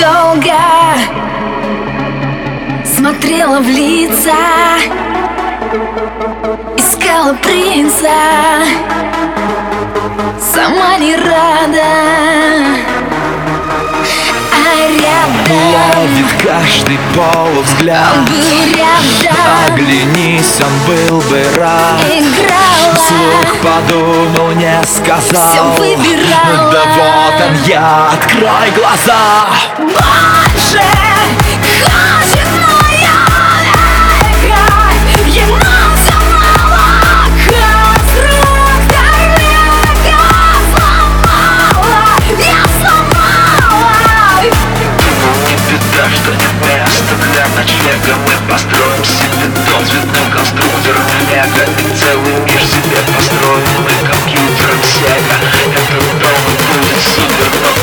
Долго смотрела в лица Искала принца. Сама не рада каждый полувзгляд. Был рядом. Оглянись, он был бы рад. Играла. Вслух подумал, не сказал. Всё выбирала. Да вот он я, открой глаза. Больше хочет места для ночлега Мы построим себе дом цветным конструктором Мега и целый мир себе построим Мы компьютером Сега Этот дом будет супер, но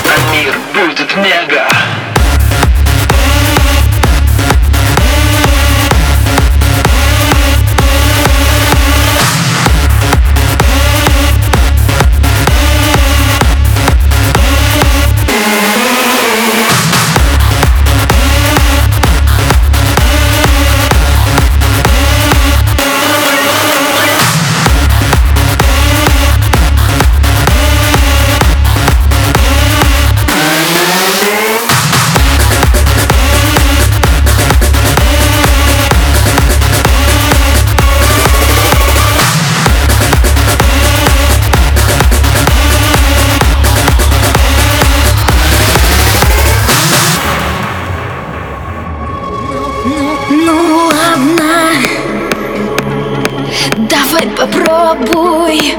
попробуй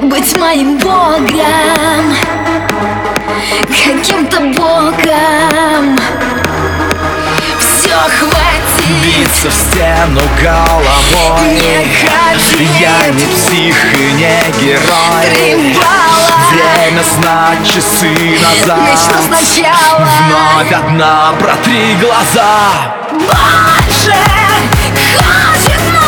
Быть моим богом Каким-то богом. Все хватит. Биться в стену головой. Не ходи Я не псих и не герой. Трибала Время знать часы назад. Начну сначала. Вновь одна, протри глаза. Больше хочет моя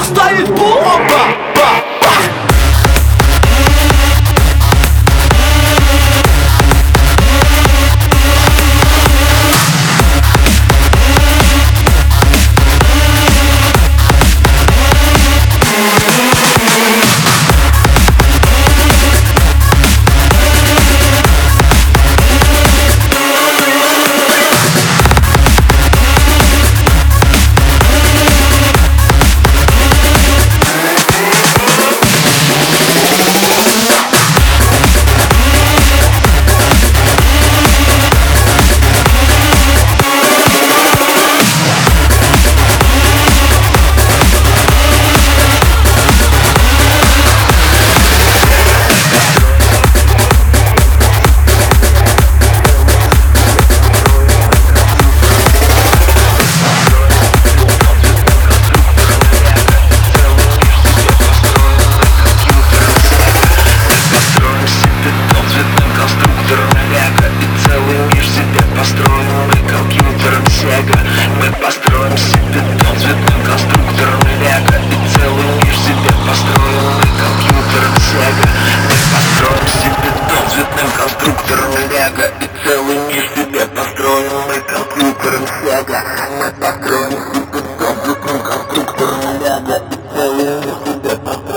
в зубах построим Мы компьютером Сега Мы построим себе дом цветным конструктором. Мега И целый мир себе построим Мы компьютером Сега Мы построим себе дом цветным конструктором. Мега И целый мир себе построим Мы компьютером Сега Мы построим себе дом цветным конструктором. Мега И целый мир себе построим